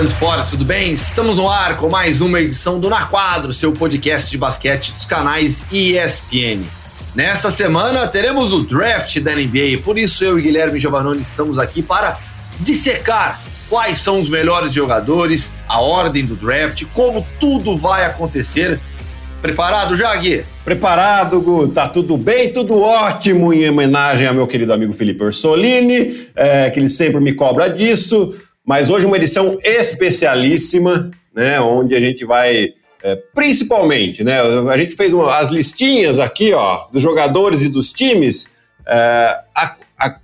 Fã esportes, tudo bem? Estamos no ar com mais uma edição do Na Quadro, seu podcast de basquete dos canais ESPN. Nesta semana teremos o draft da NBA, por isso eu e Guilherme Giovannoni estamos aqui para dissecar quais são os melhores jogadores, a ordem do draft, como tudo vai acontecer. Preparado já, Gui? Preparado, Gu. Tá tudo bem, tudo ótimo em homenagem ao meu querido amigo Felipe Orsolini, é, que ele sempre me cobra disso. Mas hoje uma edição especialíssima, né, onde a gente vai é, principalmente, né, a gente fez uma, as listinhas aqui, ó, dos jogadores e dos times, é, a, a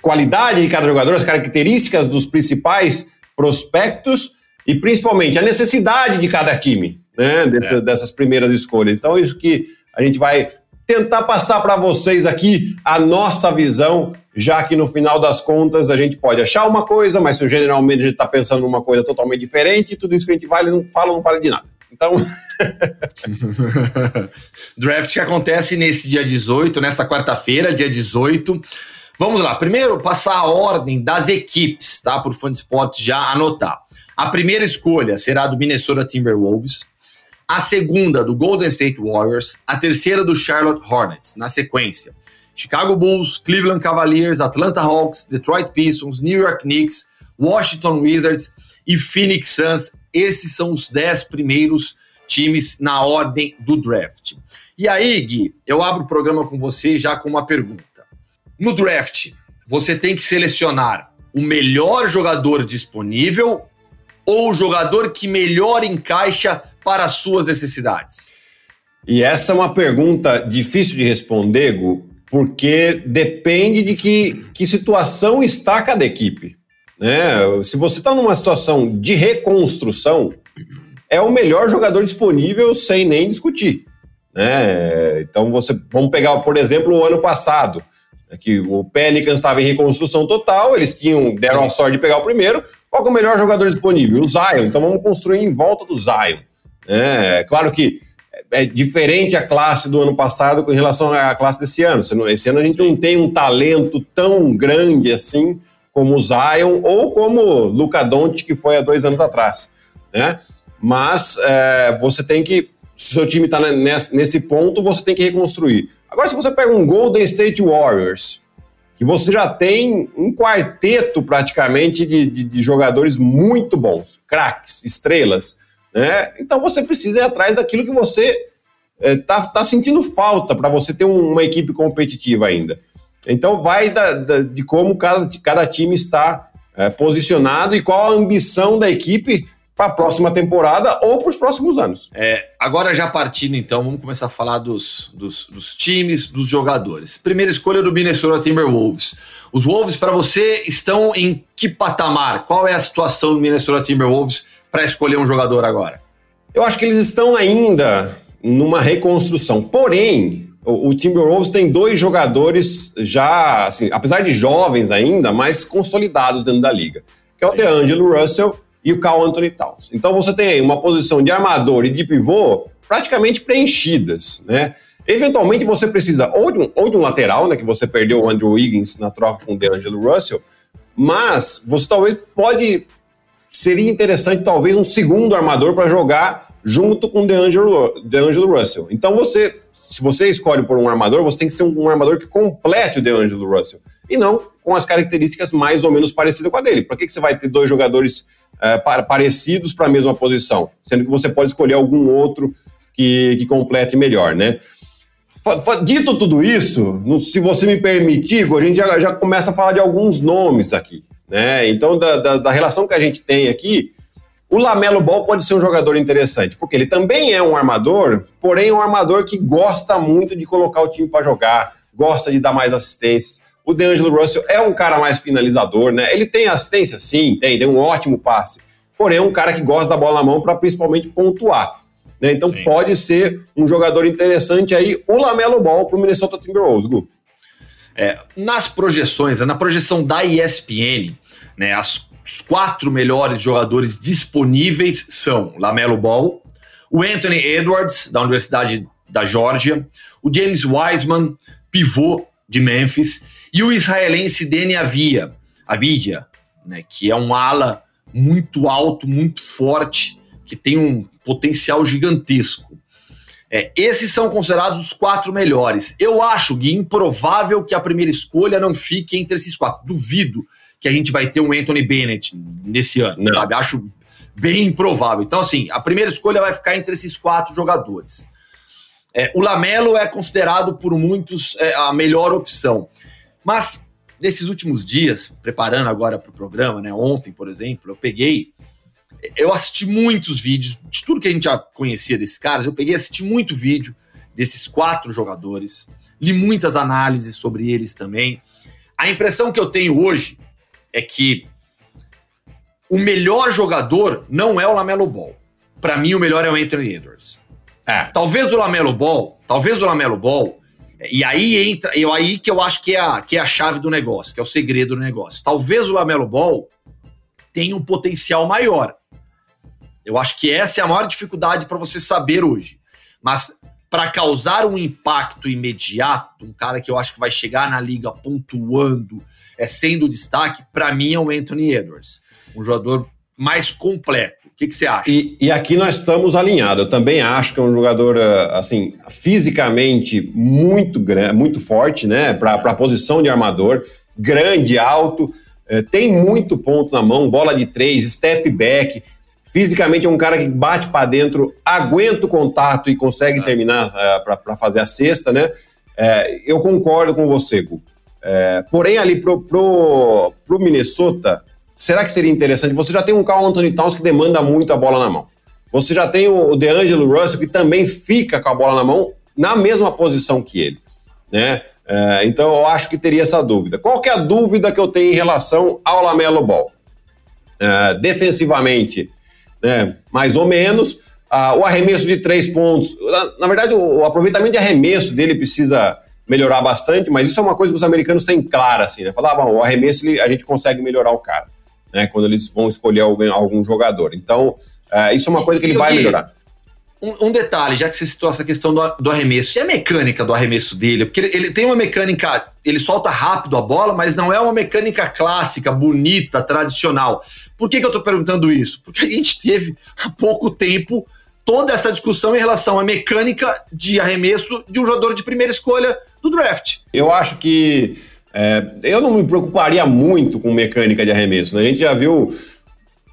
qualidade de cada jogador, as características dos principais prospectos e principalmente a necessidade de cada time, né, dessas, é. dessas primeiras escolhas. Então isso que a gente vai tentar passar para vocês aqui a nossa visão já que no final das contas a gente pode achar uma coisa, mas se a gente está pensando numa coisa totalmente diferente, tudo isso que a gente vale, não fala, não vale de nada. Então. Draft que acontece nesse dia 18, nesta quarta-feira, dia 18. Vamos lá, primeiro passar a ordem das equipes, tá? Por fã de esportes já anotar. A primeira escolha será do Minnesota Timberwolves, a segunda do Golden State Warriors, a terceira do Charlotte Hornets, na sequência. Chicago Bulls, Cleveland Cavaliers, Atlanta Hawks, Detroit Pistons, New York Knicks, Washington Wizards e Phoenix Suns. Esses são os dez primeiros times na ordem do draft. E aí, Gui, eu abro o programa com você já com uma pergunta. No draft, você tem que selecionar o melhor jogador disponível ou o jogador que melhor encaixa para as suas necessidades? E essa é uma pergunta difícil de responder, Gu, porque depende de que, que situação está cada equipe. Né? Se você está numa situação de reconstrução, é o melhor jogador disponível sem nem discutir. Né? Então você vamos pegar, por exemplo, o ano passado, né, que o Pelicans estava em reconstrução total, eles tinham deram a sorte de pegar o primeiro. Qual é o melhor jogador disponível? O Zion. Então vamos construir em volta do Zion. É claro que é diferente a classe do ano passado com relação à classe desse ano. Esse ano a gente não tem um talento tão grande assim como o Zion ou como o Luca Doncic, que foi há dois anos atrás. Né? Mas é, você tem que, se o seu time está nesse ponto, você tem que reconstruir. Agora, se você pega um Golden State Warriors, que você já tem um quarteto praticamente de, de, de jogadores muito bons, craques, estrelas, né? Então você precisa ir atrás daquilo que você está é, tá sentindo falta para você ter um, uma equipe competitiva ainda. Então vai da, da, de como cada, cada time está é, posicionado e qual a ambição da equipe para a próxima temporada ou para os próximos anos. É, agora já partindo então, vamos começar a falar dos, dos, dos times, dos jogadores. Primeira escolha do Minnesota Timberwolves. Os Wolves, para você, estão em que patamar? Qual é a situação do Minnesota Timberwolves para escolher um jogador agora? Eu acho que eles estão ainda numa reconstrução. Porém, o, o Timberwolves tem dois jogadores já, assim, apesar de jovens ainda, mais consolidados dentro da liga, que é o DeAngelo Russell e o Carl Anthony Towns. Então você tem aí uma posição de armador e de pivô praticamente preenchidas, né? Eventualmente você precisa ou de um, ou de um lateral, né, que você perdeu o Andrew Wiggins na troca com o DeAngelo Russell, mas você talvez pode seria interessante talvez um segundo armador para jogar junto com o DeAngelo, DeAngelo Russell. Então você, se você escolhe por um armador, você tem que ser um, um armador que complete o DeAngelo Russell e não com as características mais ou menos parecidas com a dele. Por que, que você vai ter dois jogadores é, parecidos para a mesma posição, sendo que você pode escolher algum outro que, que complete melhor, né? Dito tudo isso, se você me permitir, a gente já, já começa a falar de alguns nomes aqui. Né? Então, da, da, da, relação que a gente tem aqui, o Lamelo Ball pode ser um jogador interessante, porque ele também é um armador, porém é um armador que gosta muito de colocar o time para jogar, gosta de dar mais assistências. O DeAngelo Russell é um cara mais finalizador, né? Ele tem assistência, sim, tem, tem um ótimo passe. Porém, é um cara que gosta da bola na mão para principalmente pontuar. Né? Então, sim. pode ser um jogador interessante aí, o Lamelo Ball para o Minnesota Timberwolves, Gu. É, nas projeções, na projeção da ESPN, né, as, os quatro melhores jogadores disponíveis são Lamelo Ball, o Anthony Edwards, da Universidade da Geórgia, o James Wiseman, pivô de Memphis, e o israelense Deni Avia, Avidia, né, que é um ala muito alto, muito forte, que tem um potencial gigantesco. É, esses são considerados os quatro melhores. Eu acho, Gui, improvável que a primeira escolha não fique entre esses quatro. Duvido que a gente vai ter um Anthony Bennett nesse ano, não. sabe? Acho bem improvável. Então, assim, a primeira escolha vai ficar entre esses quatro jogadores. É, o Lamelo é considerado por muitos é, a melhor opção. Mas nesses últimos dias, preparando agora para o programa, né? Ontem, por exemplo, eu peguei. Eu assisti muitos vídeos de tudo que a gente já conhecia desses caras. Eu peguei assisti muito vídeo desses quatro jogadores, li muitas análises sobre eles também. A impressão que eu tenho hoje é que o melhor jogador não é o Lamelo Ball. Para mim, o melhor é o Anthony Edwards. É. Talvez o Lamelo Ball, talvez o Lamelo Ball, e aí entra, eu aí que eu acho que é, a, que é a chave do negócio, que é o segredo do negócio. Talvez o Lamelo Ball tenha um potencial maior. Eu acho que essa é a maior dificuldade para você saber hoje. Mas para causar um impacto imediato, um cara que eu acho que vai chegar na liga pontuando, é sendo destaque, para mim é o Anthony Edwards um jogador mais completo. O que, que você acha? E, e, aqui nós estamos alinhados. Eu também acho que é um jogador, ah, assim, fisicamente muito grande, muito forte, né? Para a posição de armador, grande, alto, eh, tem muito ponto na mão, bola de três, step back. Fisicamente é um cara que bate para dentro, aguenta o contato e consegue é. terminar uh, ah, para fazer a cesta, né? Eh, eu concordo com você, Gu. Eh, porém, ali pro, pro, pro Minnesota, será que seria interessante? Você já tem um Carl Anthony Towns que demanda muito a bola na mão. Você já tem o DeAngelo Russell que também fica com a bola na mão na mesma posição que ele, né? É, então eu acho que teria essa dúvida. Qual que é a dúvida que eu tenho em relação ao Lamelo Ball? É, defensivamente, né, mais ou menos. Ah, o arremesso de três pontos. Na, na verdade, o, o, aproveitamento de arremesso dele precisa melhorar bastante, mas isso é uma coisa que os americanos têm clara, assim, né? Falar, ah, bom, o arremesso ele, a gente consegue melhorar o cara né, quando eles vão escolher alguém, algum jogador. Então, uh, isso é uma coisa que ele vai melhorar. Um, um, detalhe, já que você citou essa questão do, do, arremesso, e a mecânica do arremesso dele? Porque ele, ele, tem uma mecânica, ele solta rápido a bola, mas não é uma mecânica clássica, bonita, tradicional. Por que, que eu estou perguntando isso? Porque a gente teve há pouco tempo toda essa discussão em relação à mecânica de arremesso de um jogador de primeira escolha do draft. Eu acho que é, eu não me preocuparia muito com mecânica de arremesso. Né? A gente já viu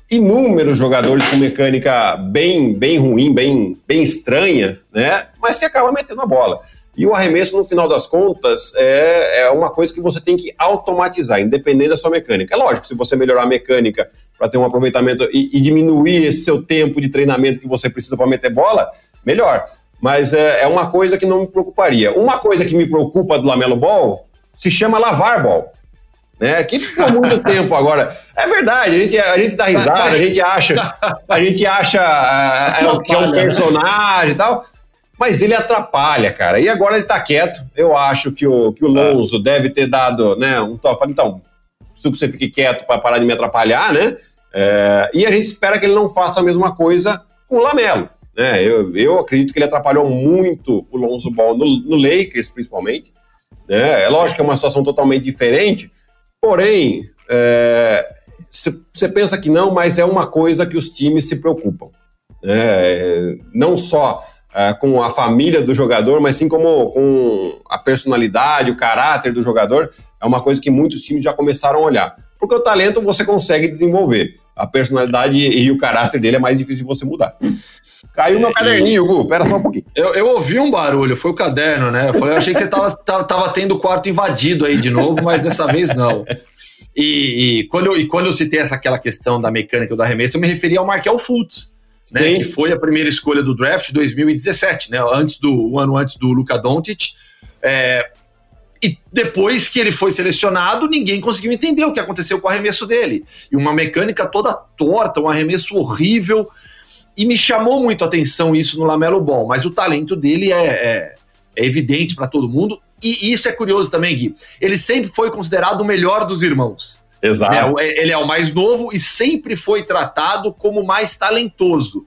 inúmeros jogadores com mecânica bem, bem ruim, bem, bem estranha, né? mas que acaba metendo a bola. E o arremesso, no final das contas, é, é uma coisa que você tem que automatizar, independente da sua mecânica. É lógico, se você melhorar a mecânica para ter um aproveitamento e, e, diminuir esse seu tempo de treinamento que você precisa para meter bola, melhor. Mas é, é uma coisa que não me preocuparia. Uma coisa que me preocupa do Lamelo Ball se chama lavar ball. Né, que ficou muito tempo agora. É verdade, a gente, a gente dá risada, a gente acha, a gente acha uh, que é um personagem e tal, mas ele atrapalha, cara. E agora ele tá quieto. Eu acho que o, que o Lonzo é. deve ter dado né, um toque. Então, preciso que você fique quieto para parar de me atrapalhar, né? É, e a gente espera que ele não faça a mesma coisa com o Lamelo. Né? Eu, eu acredito que ele atrapalhou muito o Lonzo Ball no, no Lakers, principalmente. Né? É lógico que é uma situação totalmente diferente, porém, você é, pensa que não, mas é uma coisa que os times se preocupam. Né? Não só é, com a família do jogador, mas sim como com a personalidade, o caráter do jogador. É uma coisa que muitos times já começaram a olhar. Porque o talento você consegue desenvolver. A personalidade e o caráter dele é mais difícil de você mudar. Caiu meu caderninho, Gu. Pera só um pouquinho. Eu, eu ouvi um barulho, foi o caderno, né? Eu, falei, eu achei que você tava, tava, tava, tendo o quarto invadido aí de novo, mas dessa vez não. E, e, quando, eu, e quando eu citei essa, aquela questão da mecânica do arremesso, eu me referi ao Markel Fultz, né? Que foi a primeira escolha do draft de 2017, né? Antes do, um ano antes do Luka Doncic. É, e depois que ele foi selecionado, ninguém conseguiu entender o que aconteceu com o arremesso dele. E uma mecânica toda torta, um arremesso horrível. E me chamou muito a atenção isso no Lamelo Ball, mas o talento dele é, é, é evidente para todo mundo. E isso é curioso também, Gui. Ele sempre foi considerado o melhor dos irmãos. Exato. É, ele é o mais novo e sempre foi tratado como mais talentoso.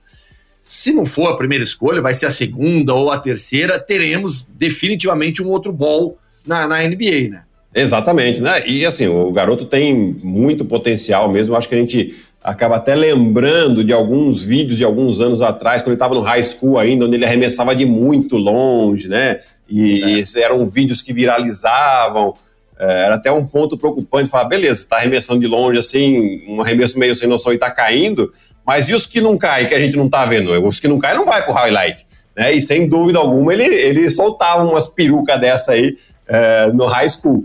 Se não for a primeira escolha, vai ser a segunda ou a terceira, teremos definitivamente um outro ball na, na NBA, né? Exatamente, né? E assim, o garoto tem muito potencial mesmo. Acho que a gente acaba até lembrando de alguns vídeos de alguns anos atrás, quando ele estava no high school ainda, onde ele arremessava de muito longe, né? E é. eram vídeos que viralizavam. É, era até um ponto preocupante falar, beleza, tá arremessando de longe assim, um arremesso meio sem noção e tá caindo, mas e os que não caem, que a gente não tá vendo? Os que não caem não vai pro highlight. Né? E sem dúvida alguma ele, ele soltava umas perucas dessa aí é, no high school.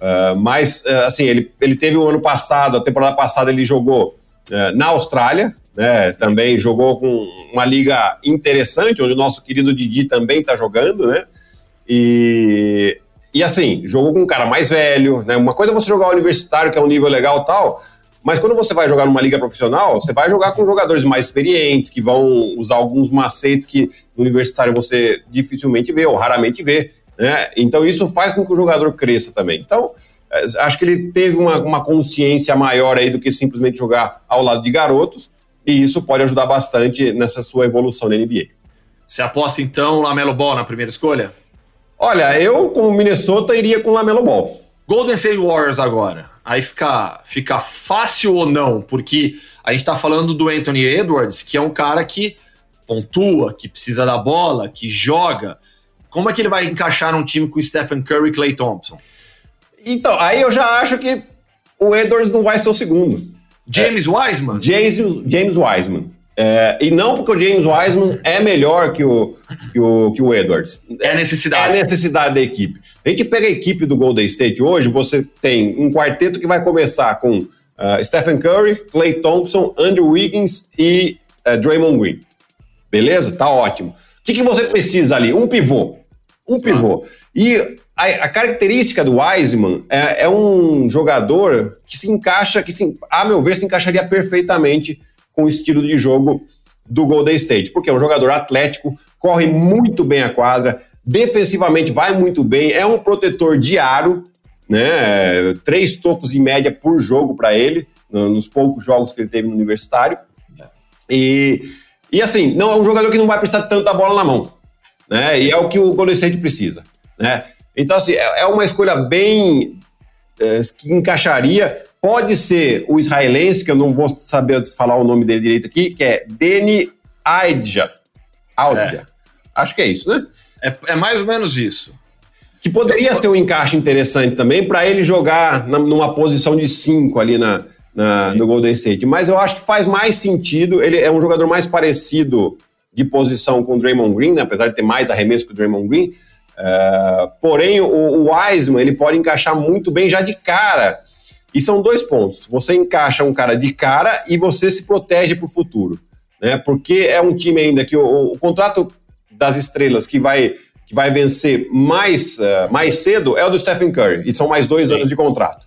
Uh, mas, uh, assim, ele, ele teve o ano passado, a temporada passada ele jogou na Austrália, né? Também jogou com uma liga interessante, onde o nosso querido Didi também está jogando, né? E, e assim, jogou com um cara mais velho, né? Uma coisa é você jogar universitário, que é um nível legal tal, mas quando você vai jogar numa liga profissional, você vai jogar com jogadores mais experientes, que vão usar alguns macetes que no universitário você dificilmente vê ou raramente vê. Né? Então isso faz com que o jogador cresça também. Então, é, acho que ele teve uma, uma consciência maior aí do que simplesmente jogar ao lado de garotos, e isso pode ajudar bastante nessa sua evolução na NBA. Você aposta então Lamelo Ball na primeira escolha? Olha, eu como Minnesota iria com Lamelo Ball. Golden State Warriors agora. Aí fica, fica fácil ou não? Porque a gente está falando do Anthony Edwards, que é um cara que pontua, que precisa da bola, que joga. Como é que ele vai encaixar num time com Stephen Curry e Clay Thompson? Então, aí eu já acho que o Edwards não vai ser o segundo. James é, Wiseman? James, James Wiseman. É, e não porque o James Wiseman é melhor que o, que o, que o Edwards. É a necessidade. É a necessidade da equipe. A gente pega a equipe do Golden State hoje, você tem um quarteto que vai começar com uh, Stephen Curry, Clay Thompson, Andrew Wiggins e uh, Draymond Green. Beleza? Tá ótimo que, que você precisa ali? Um pivô. Um pivô. Ah. E a, a, característica do Wiseman é, é, um jogador que se encaixa, que se, a meu ver, se encaixaria perfeitamente com o estilo de jogo do Golden State, porque é um jogador atlético, corre muito bem a quadra, defensivamente vai muito bem, é um protetor de aro, né? Três tocos em média por jogo para ele, nos poucos jogos que ele teve no universitário. E e assim, não é um jogador que não vai precisar tanto da bola na mão. Né? E é o que o Golden State precisa. Né? Então, assim, é, é uma escolha bem é, que encaixaria. Pode ser o israelense, que eu não vou saber falar o nome dele direito aqui, que é Deni Aidja. É. Acho que é isso, né? É, é, mais ou menos isso. Que poderia ser um encaixe interessante também para ele jogar na, numa posição de 5 ali na, na, no Golden State. Mas eu acho que faz mais sentido. Ele é um jogador mais parecido de posição com o Draymond Green, né? apesar de ter mais arremesso que o Draymond Green. Uh, porém, o, o Wiseman ele pode encaixar muito bem já de cara. E são dois pontos. Você encaixa um cara de cara e você se protege para o futuro. Né? Porque é um time ainda que o, o contrato das estrelas que vai, que vai vencer mais, uh, mais cedo é o do Stephen Curry. E são mais dois Sim. anos de contrato.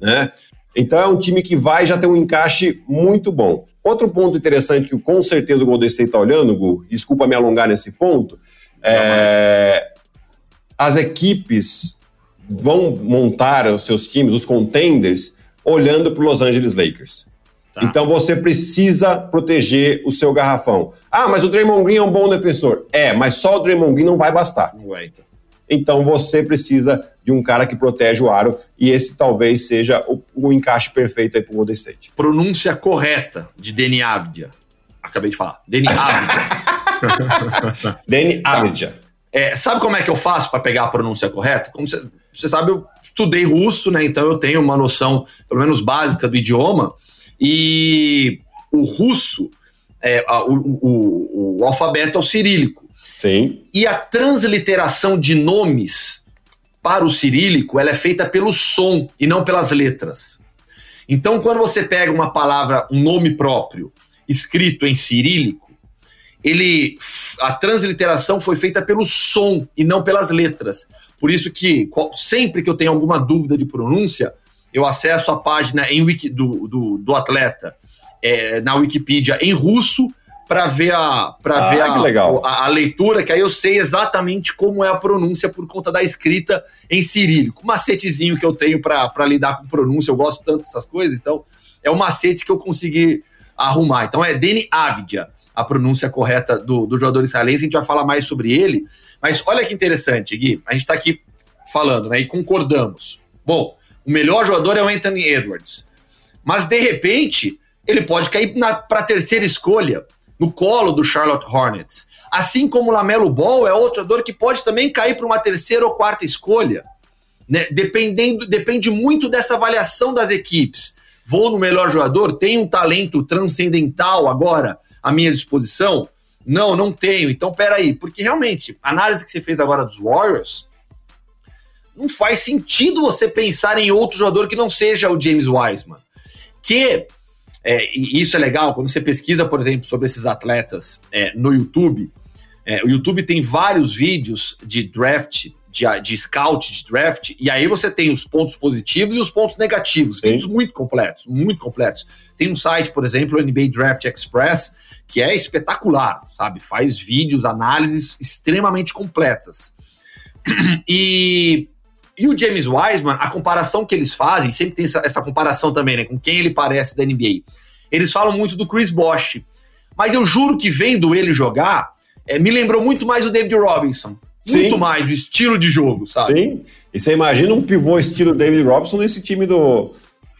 Né? Então é um time que vai já ter um encaixe muito bom. Outro ponto interessante que com certeza o Golden State está olhando, Gu, desculpa me alongar nesse ponto, é, as equipes vão montar os seus times, os contenders, olhando para os Los Angeles Lakers. Tá. Então você precisa proteger o seu garrafão. Ah, mas o Draymond Green é um bom defensor. É, mas só o Draymond Green não vai bastar. Não aguenta. Então você precisa de um cara que protege o aro e esse talvez seja o, o encaixe perfeito aí para o Golden State. Pronúncia correta de Deni Avdia. Acabei de falar. Deni Avdia. Deni Avdia. É, sabe como é que eu faço para pegar a pronúncia correta? Como você, sabe, eu estudei russo, né? Então eu tenho uma noção, pelo menos básica, do idioma. E o russo, é, o, o, o, alfabeto é o cirílico. Sim. E a transliteração de nomes para o cirílico, ela é feita pelo som e não pelas letras. Então, quando você pega uma palavra, um nome próprio, escrito em cirílico, ele a transliteração foi feita pelo som e não pelas letras. Por isso que sempre que eu tenho alguma dúvida de pronúncia, eu acesso a página em wiki, do, do, do atleta é, na Wikipedia em russo para ver a para ah, ver a, a, a, leitura, que aí eu sei exatamente como é a pronúncia por conta da escrita em cirílico. Macetezinho que eu tenho para lidar com pronúncia, eu gosto tanto dessas coisas, então é o macete que eu consegui arrumar. Então é Deni Avdia, a pronúncia correta do, do jogador israelense, a gente vai falar mais sobre ele. Mas olha que interessante, Gui, a gente está aqui falando, né, e concordamos. Bom, o melhor jogador é o Anthony Edwards. Mas de repente, ele pode cair para a terceira escolha, no colo do Charlotte Hornets. Assim como o Lamelo Ball é outro jogador que pode também cair para uma terceira ou quarta escolha. Né? Dependendo, depende muito dessa avaliação das equipes. Vou no melhor jogador, tenho um talento transcendental agora à minha disposição? Não, não tenho. Então, peraí, porque realmente, a análise que você fez agora dos Warriors, não faz sentido você pensar em outro jogador que não seja o James Wiseman. Que, é, e isso é legal, quando você pesquisa, por exemplo, sobre esses atletas é, no YouTube, é, o YouTube tem vários vídeos de draft, de, de scout, de draft, e aí você tem os pontos positivos e os pontos negativos, Sim. vídeos muito completos, muito completos. Tem um site, por exemplo, o NBA Draft Express, que é espetacular, sabe? Faz vídeos, análises extremamente completas. E e o James Wiseman, a comparação que eles fazem, sempre tem essa, essa, comparação também, né? Com quem ele parece da NBA. Eles falam muito do Chris Bosh. Mas eu juro que vendo ele jogar, é, me lembrou muito mais o David Robinson. Sim. Muito mais o estilo de jogo, sabe? Sim. E você imagina um pivô estilo David Robinson nesse time do,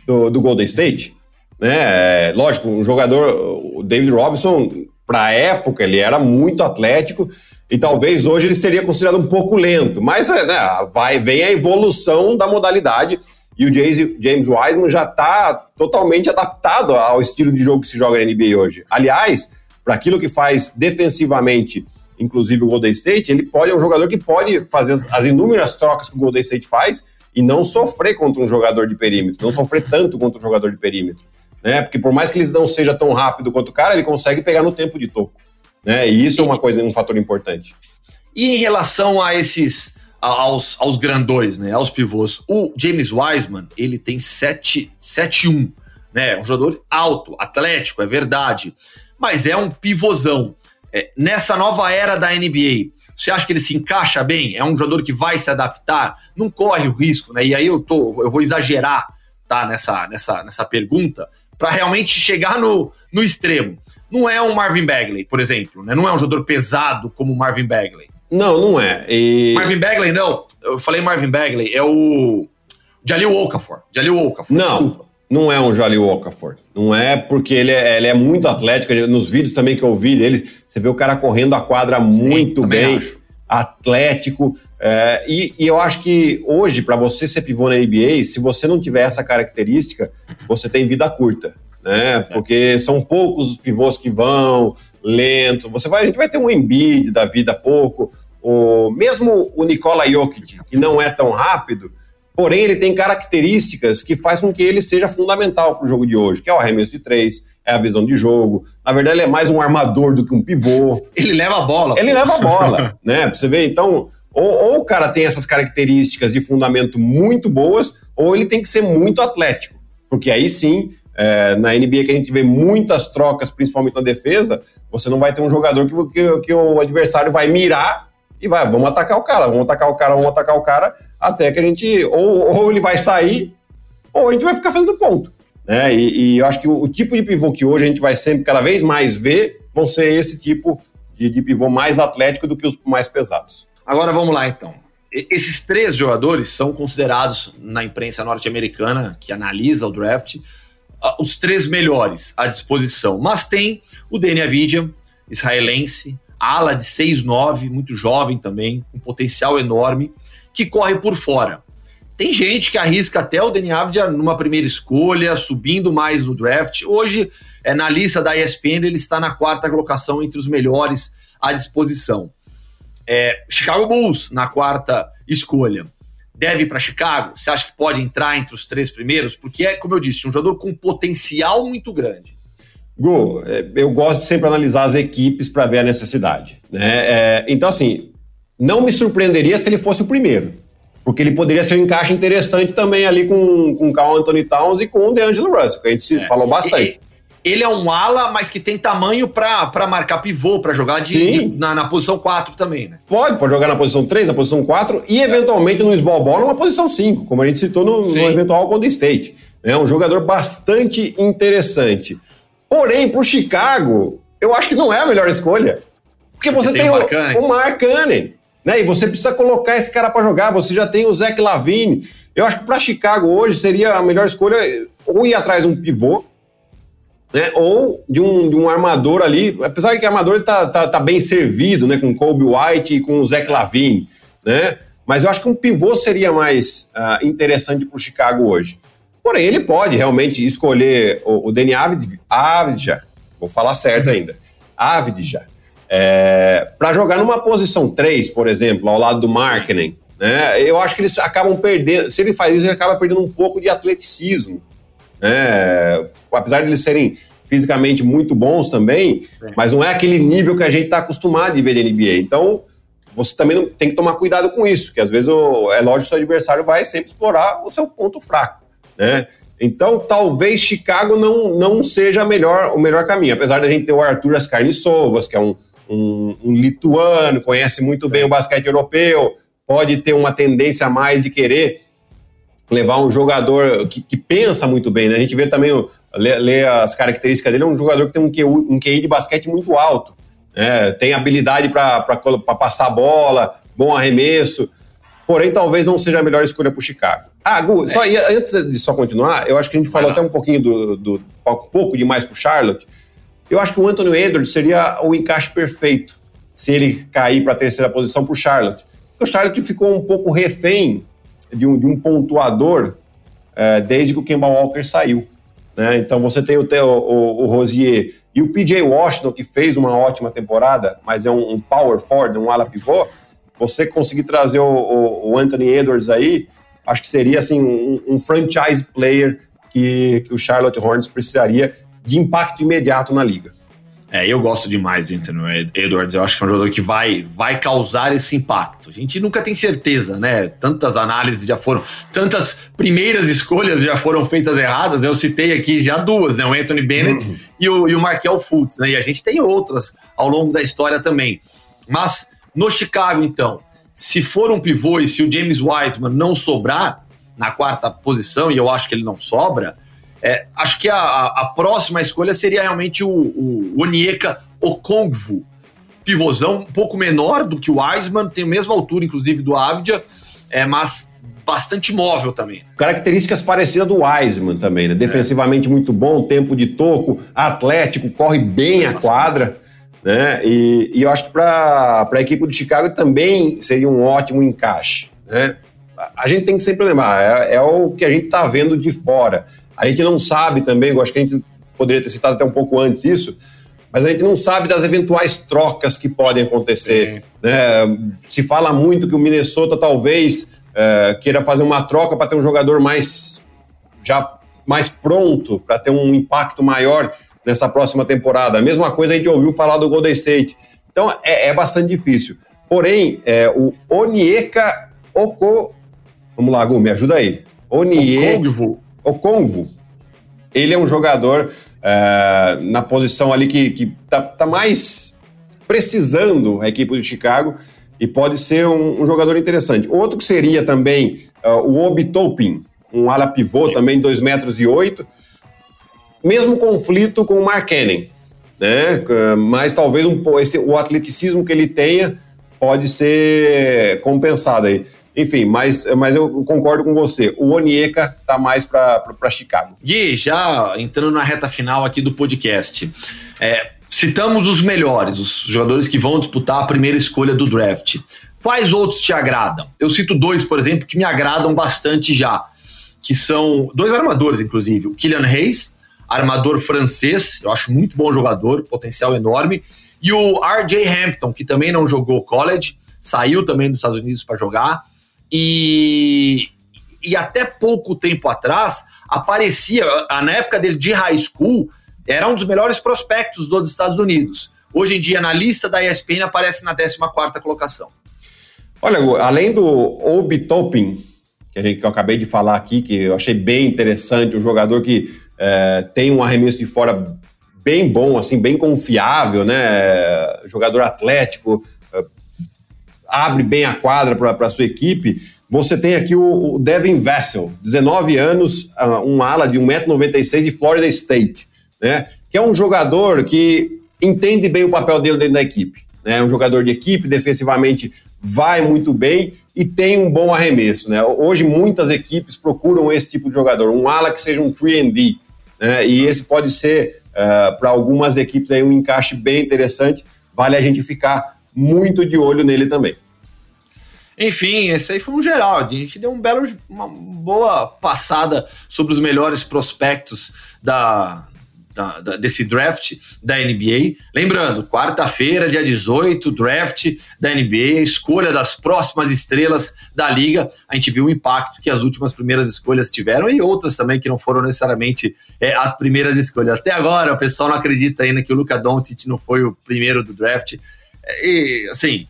do, do Golden State? Né? É, lógico, um jogador, o David Robinson, para a época, ele era muito atlético e talvez hoje ele seria considerado um pouco lento, mas é, né, vai, vem a evolução da modalidade e o James Wiseman já está totalmente adaptado ao estilo de jogo que se joga na NBA hoje. Aliás, para aquilo que faz defensivamente, inclusive o Golden State, ele pode é um jogador que pode fazer as, as inúmeras trocas que o Golden State faz e não sofrer contra um jogador de perímetro, não sofrer tanto contra um jogador de perímetro. Né? Porque por mais que ele não seja tão rápido quanto o cara, ele consegue pegar no tempo de toco. Né? E isso é uma coisa, um fator importante. E em relação a esses aos, aos grandões, né, aos pivôs, o James Wiseman, ele tem 7-1, né, um jogador alto, atlético, é verdade, mas é um pivôzão. É, nessa nova era da NBA, você acha que ele se encaixa bem? É um jogador que vai se adaptar? Não corre o risco, né? E aí eu tô, eu vou exagerar, tá, nessa, nessa, nessa pergunta, para realmente chegar no, no extremo não é um Marvin Bagley, por exemplo, né? Não é um jogador pesado como o Marvin Bagley. Não, não é. E... Marvin Bagley, não. Eu falei Marvin Bagley, é o Jalil Okafor. Jalil Okafor. Não, desculpa. Não é um Jalil Okafor. Não é porque ele é, ele é muito atlético. Nos vídeos também que eu vi deles, você vê o cara correndo a quadra Sim, muito bem, acho. atlético. É, e, e, eu acho que hoje, para você ser pivô na NBA, se você não tiver essa característica, você tem vida curta né? Porque são poucos os pivôs que vão lento. Você vai, a gente vai ter um Embiid da vida pouco. O, mesmo o Nikola Jokic, que não é tão rápido, porém ele tem características que faz com que ele seja fundamental para o jogo de hoje, que é o arremesso de três, é a visão de jogo. Na verdade, ele é mais um armador do que um pivô. Ele leva a bola. Ele pô. leva a bola, né? Pra você ver, então, ou, ou, o cara tem essas características de fundamento muito boas, ou ele tem que ser muito atlético, porque aí sim é, na NBA que a gente vê muitas trocas, principalmente na defesa, você não vai ter um jogador que, que, que, o adversário vai mirar e vai, vamos atacar o cara, vamos atacar o cara, vamos atacar o cara, até que a gente, ou, ou ele vai sair, ou a gente vai ficar fazendo ponto. Né? E, e eu acho que o, o, tipo de pivô que hoje a gente vai sempre cada vez mais ver vão ser esse tipo de, de pivô mais atlético do que os mais pesados. Agora vamos lá então. Esses três jogadores são considerados na imprensa norte-americana que analisa o draft os três melhores à disposição. Mas tem o Deni Avidia, israelense, ala de 6'9", muito jovem também, com potencial enorme, que corre por fora. Tem gente que arrisca até o Deni Avdia numa primeira escolha, subindo mais no draft. Hoje, é, na lista da ESPN, ele está na quarta colocação entre os melhores à disposição. É, Chicago Bulls na quarta escolha deve ir para Chicago? Você acha que pode entrar entre os três primeiros? Porque é, como eu disse, um jogador com potencial muito grande. Gu, é, eu gosto de sempre analisar as equipes para ver a necessidade. Né? É, então, assim, não me surpreenderia se ele fosse o primeiro. Porque ele poderia ser um encaixe interessante também ali com, com o Carl Anthony Towns e com o DeAngelo Russell, que a gente é. falou bastante. E, ele é um ala, mas que tem tamanho para marcar pivô, para jogar de, de, na, na, posição 4 também, né? Pode, pode jogar na posição 3, na posição 4 e, eventualmente, no small ball, numa posição 5, como a gente citou no, no eventual Golden State. É um jogador bastante interessante. Porém, para o Chicago, eu acho que não é a melhor escolha. Porque você, tem, tem, o, o Mark Cannon, né? E você precisa colocar esse cara para jogar. Você já tem o Zach Lavine. Eu acho que para Chicago hoje seria a melhor escolha ou ir atrás de um pivô, né? Ou de um, de um armador ali, apesar que o armador está tá, tá, bem servido, né? Com Kobe White e com o Zach Lavine, né? Mas eu acho que um pivô seria mais uh, interessante para o Chicago hoje. Porém, ele pode realmente escolher o, o Danny Avdija, vou falar certo ainda, Avdija, é, para jogar numa posição 3, por exemplo, ao lado do Markkinen. Né? Eu acho que eles acabam perdendo, se ele faz isso, ele acaba perdendo um pouco de atleticismo. Né? Apesar de eles serem fisicamente muito bons também, é. mas não é aquele nível que a gente está acostumado de ver de NBA. Então, você também tem que tomar cuidado com isso, que às vezes o, é lógico que o seu adversário vai sempre explorar o seu ponto fraco né? Então, talvez Chicago não, não seja melhor, o melhor caminho, apesar da gente ter o Arthur Ascarnissovas, que é um, um, um, lituano, conhece muito bem o basquete europeu, pode ter uma tendência a mais de querer levar um jogador que, que pensa muito bem, né? A gente vê também, lê, as características dele, é um jogador que tem um QI, um QI de basquete muito alto, né? tem habilidade para passar a bola, bom arremesso, porém talvez não seja a melhor escolha para o Chicago. Ah, Gu, só, é. antes de só continuar, eu acho que a gente falou até um pouquinho do, do um pouco demais pro Charlotte. Eu acho que o Anthony Edwards seria o encaixe perfeito se ele cair para a terceira posição pro Charlotte. Porque o Charlotte ficou um pouco refém de um, de um pontuador é, desde que o Kemba Walker saiu. Né? Então você tem o, o, o, Rosier e o PJ Washington, que fez uma ótima temporada, mas é um, um power forward, um ala pivô. Você conseguir trazer o, o Anthony Edwards aí, acho que seria assim um, um franchise player que, que o Charlotte Hornets precisaria de impacto imediato na liga. É, eu gosto demais do Anthony Edwards. Eu acho que é um jogador que vai, vai causar esse impacto. A gente nunca tem certeza, né? Tantas análises já foram, tantas primeiras escolhas já foram feitas erradas. Eu citei aqui já duas, né? O Anthony Bennett uhum. e, o, e o Markel Fultz, né? E a gente tem outras ao longo da história também. Mas no Chicago, então, se for um pivô e se o James Wiseman não sobrar na quarta posição, e eu acho que ele não sobra, é, acho que a, a, próxima escolha seria realmente o, o Onyeka Okongwu, pivôzão um pouco menor do que o Wiseman, tem a mesma altura, inclusive, do Avdia, é, mas bastante móvel também. Características parecidas do Wiseman também, né? Defensivamente é. muito bom, tempo de toco, atlético, corre bem a quadra. Né? E, e eu acho que para a equipe do Chicago também seria um ótimo encaixe. Né? A gente tem que sempre lembrar, é, é o que a gente está vendo de fora. A gente não sabe também, eu acho que a gente poderia ter citado até um pouco antes isso, mas a gente não sabe das eventuais trocas que podem acontecer. Né? Se fala muito que o Minnesota talvez é, queira fazer uma troca para ter um jogador mais já mais pronto, para ter um impacto maior nessa próxima temporada. A mesma coisa a gente ouviu falar do Golden State. Então é, é bastante difícil. Porém, é, o Onieka Oko. Vamos lá, Gu, me ajuda aí. Onieka Okongwu. Ele é um jogador é, na posição ali que, que tá, tá, mais precisando a equipe de Chicago e pode ser um, um jogador interessante. Outro que seria também uh, o Obi Topin, um ala pivô também, 2 metros e 8 mesmo conflito com o Mark Cannon, né? Mas talvez um, esse, o atleticismo que ele tenha pode ser compensado aí. Enfim, mas, mas eu concordo com você. O Onieka tá mais para Chicago. Gui, já entrando na reta final aqui do podcast, é, citamos os melhores, os jogadores que vão disputar a primeira escolha do draft. Quais outros te agradam? Eu cito dois, por exemplo, que me agradam bastante já, que são dois armadores, inclusive, o Killian Hayes armador francês, eu acho muito bom jogador, potencial enorme. E o RJ Hampton, que também não jogou college, saiu também dos Estados Unidos para jogar. E, e até pouco tempo atrás aparecia, na época dele de high school, era um dos melhores prospectos dos Estados Unidos. Hoje em dia, na lista da ESPN, aparece na 14 colocação. Olha, além do Obi que, que eu acabei de falar aqui, que eu achei bem interessante, um jogador que é, tem um arremesso de fora bem bom, assim, bem confiável, né? Jogador atlético, abre bem a quadra para a sua equipe. Você tem aqui o, o, Devin Vessel, 19 anos, um ala de 1,96m de Florida State, né? Que é um jogador que entende bem o papel dele dentro da equipe. Né? É um jogador de equipe, defensivamente vai muito bem e tem um bom arremesso. Né? Hoje muitas equipes procuram esse tipo de jogador, um ala que seja um 3D, né? E esse pode ser uh, para algumas equipes aí um encaixe bem interessante. Vale a gente ficar muito de olho nele também. Enfim, esse aí foi um geral. A gente deu um belo, uma boa passada sobre os melhores prospectos da, da, da, desse draft da NBA. Lembrando, quarta-feira, dia 18, draft da NBA, escolha das próximas estrelas da liga. A gente viu o impacto que as últimas primeiras escolhas tiveram e outras também que não foram necessariamente é, as primeiras escolhas. Até agora, o pessoal não acredita ainda que o Luca Doncic não foi o primeiro do draft. E, assim,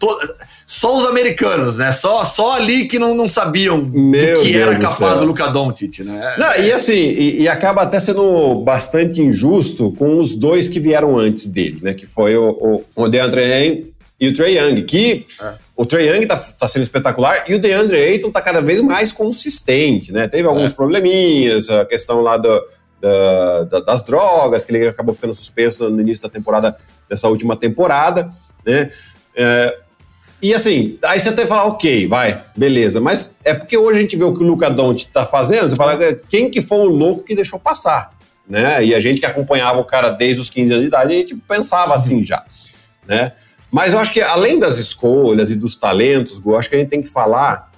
to, só os americanos, né? Só, só ali que não, não sabiam Meu do que Deus era capaz o Luca Doncic, né? Não, e assim, e, e, acaba até sendo bastante injusto com os dois que vieram antes dele, né? Que foi o, o, o DeAndre Ayton e o Trey Young, que é. o Trey Young tá, tá, sendo espetacular e o DeAndre Ayton tá cada vez mais consistente, né? Teve alguns é. probleminhas, a questão lá do, da, da, das drogas, que ele acabou ficando suspenso no início da temporada, dessa última temporada, né? É, e assim, aí você até fala, ok, vai, beleza. Mas é porque hoje a gente vê o que o Luca Doncic está fazendo, você fala, quem que foi o louco que deixou passar? Né? E a gente que acompanhava o cara desde os 15 anos de idade, a gente pensava assim já, né? Mas eu acho que além das escolhas e dos talentos, eu acho que a gente tem que falar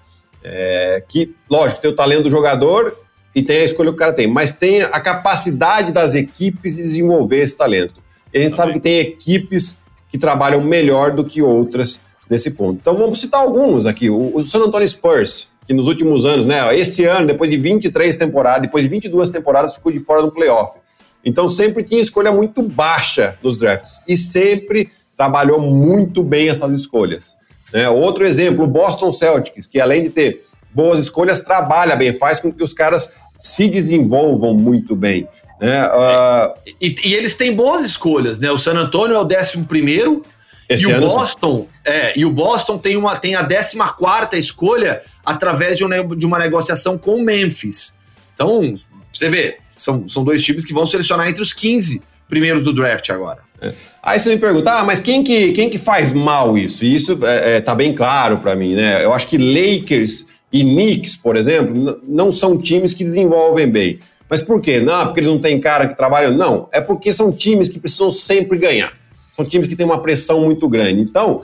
é, que, lógico, tem o talento do jogador e tem a escolha que o cara tem, mas tem a capacidade das equipes de desenvolver esse talento. E a gente sabe que tem equipes que trabalham melhor do que outras nesse ponto. Então vamos citar alguns aqui. O, o San Antonio Spurs, que nos últimos anos, né, esse ano, depois de 23 temporadas, depois de 22 temporadas, ficou de fora do playoff. Então sempre tinha escolha muito baixa nos drafts e sempre trabalhou muito bem essas escolhas. Né? Outro exemplo, o Boston Celtics, que além de ter boas escolhas, trabalha bem, faz com que os caras se desenvolvam muito bem. Né? Uh... E, e, eles têm boas escolhas, né? O San Antonio é o décimo primeiro, esse e o Boston, é, e o Boston tem, uma, tem a 14 escolha através de, um, de uma negociação com o Memphis. Então, você vê, são, são dois times que vão selecionar entre os 15 primeiros do draft agora. É. Aí você me pergunta, ah, mas quem que, quem que faz mal isso? E isso é, é, tá bem claro para mim, né? Eu acho que Lakers e Knicks, por exemplo, não são times que desenvolvem bem. Mas por quê? Não, porque eles não têm cara que trabalha. Não, é porque são times que precisam sempre ganhar. São times que têm uma pressão muito grande. Então,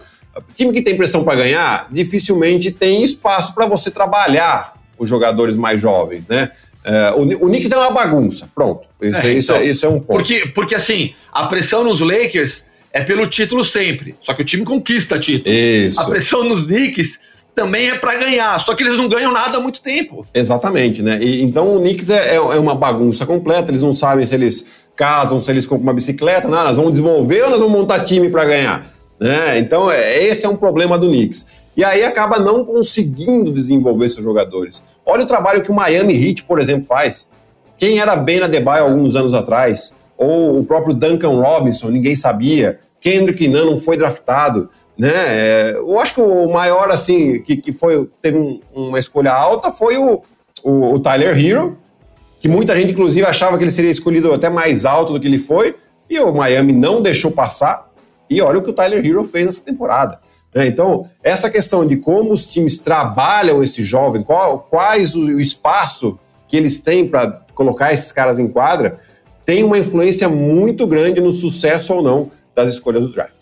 time que tem pressão para ganhar, dificilmente tem espaço para você trabalhar os jogadores mais jovens, né? É, o, o Knicks é uma bagunça, pronto. Isso é, isso, é, então, é um ponto. Porque, porque, assim, a pressão nos Lakers é pelo título sempre, só que o time conquista títulos. Isso. A pressão nos Knicks também é para ganhar, só que eles não ganham nada há muito tempo. Exatamente, né? E, então o Knicks é, é, é uma bagunça completa, eles não sabem se eles casam, se eles compram uma bicicleta, não, nós vamos desenvolver ou nós vamos montar time para ganhar? Né? Então, é, esse é um problema do Knicks. E aí acaba não conseguindo desenvolver seus jogadores. Olha o trabalho que o Miami Heat, por exemplo, faz. Quem era Ben Adebayo alguns anos atrás, ou o próprio Duncan Robinson, ninguém sabia. Kendrick Nunn não foi draftado, né? É, eu acho que o maior, assim, que, que foi, teve um, uma escolha alta foi o, o, o Tyler Hero, que muita gente, inclusive, achava que ele seria escolhido até mais alto do que ele foi, e o Miami não deixou passar. E olha o que o Tyler Hero fez nessa temporada. Né? Então, essa questão de como os times trabalham esse jovem, qual, quais o, o espaço que eles têm para colocar esses caras em quadra, tem uma influência muito grande no sucesso ou não das escolhas do draft.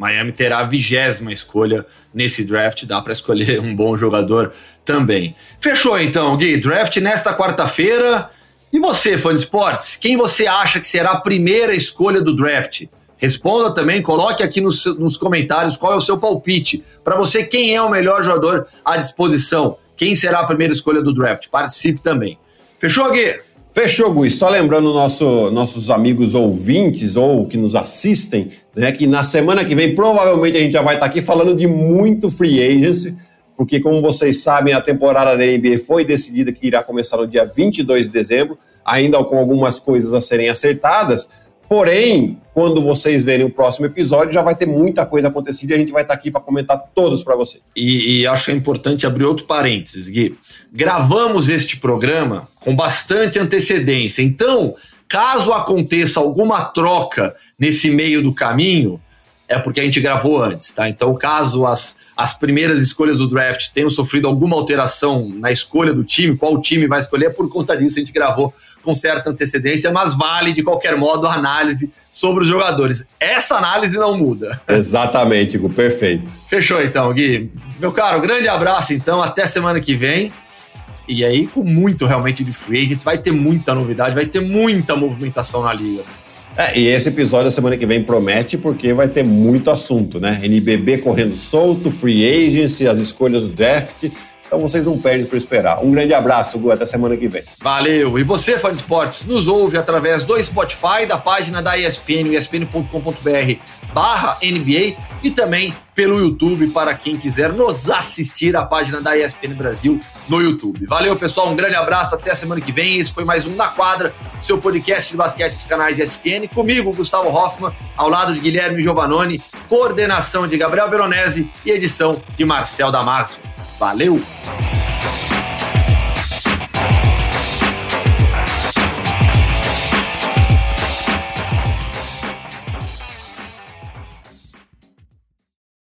Miami terá a vigésima escolha nesse draft, dá para escolher um bom jogador também. Fechou então, Gui, draft nesta quarta-feira. E você, fã de esportes, quem você acha que será a primeira escolha do draft? Responda também, coloque aqui nos, nos comentários qual é o seu palpite. Para você, quem é o melhor jogador à disposição? Quem será a primeira escolha do draft? Participe também. Fechou, Gui? Fechou, Gui. Só lembrando nosso, nossos amigos ouvintes ou que nos assistem, né, que na semana que vem provavelmente a gente já vai estar aqui falando de muito free agency, porque como vocês sabem, a temporada da NBA foi decidida que irá começar no dia 22 de dezembro, ainda com algumas coisas a serem acertadas, Porém, quando vocês verem o próximo episódio, já vai ter muita coisa acontecida e a gente vai estar aqui para comentar todos para vocês. E, e, acho que é importante abrir outro parênteses, Gui. Gravamos este programa com bastante antecedência. Então, caso aconteça alguma troca nesse meio do caminho, é porque a gente gravou antes, tá? Então, caso as, as primeiras escolhas do draft tenham sofrido alguma alteração na escolha do time, qual time vai escolher, é por conta disso a gente gravou com certa antecedência, mas vale de qualquer modo a análise sobre os jogadores. Essa análise não muda. Exatamente, Gui, perfeito. Fechou então, Gui. Meu caro, grande abraço então, até semana que vem. E aí, com muito realmente de free agents, vai ter muita novidade, vai ter muita movimentação na liga. É, e esse episódio da semana que vem promete porque vai ter muito assunto, né? NBB correndo solto, free agency, as escolhas do draft. Então vocês não perdem para esperar. Um grande abraço, Gu, até semana que vem. Valeu! E você, fã de esportes, nos ouve através do Spotify, da página da ESPN, espn.com.br barra NBA e também pelo YouTube para quem quiser nos assistir à página da ESPN Brasil no YouTube. Valeu, pessoal, um grande abraço, até semana que vem. Esse foi mais um Na Quadra, seu podcast de basquete dos canais ESPN, comigo, Gustavo Hoffman, ao lado de Guilherme Giovanoni, coordenação de Gabriel Veronese e edição de Marcel Damasio. Valeu!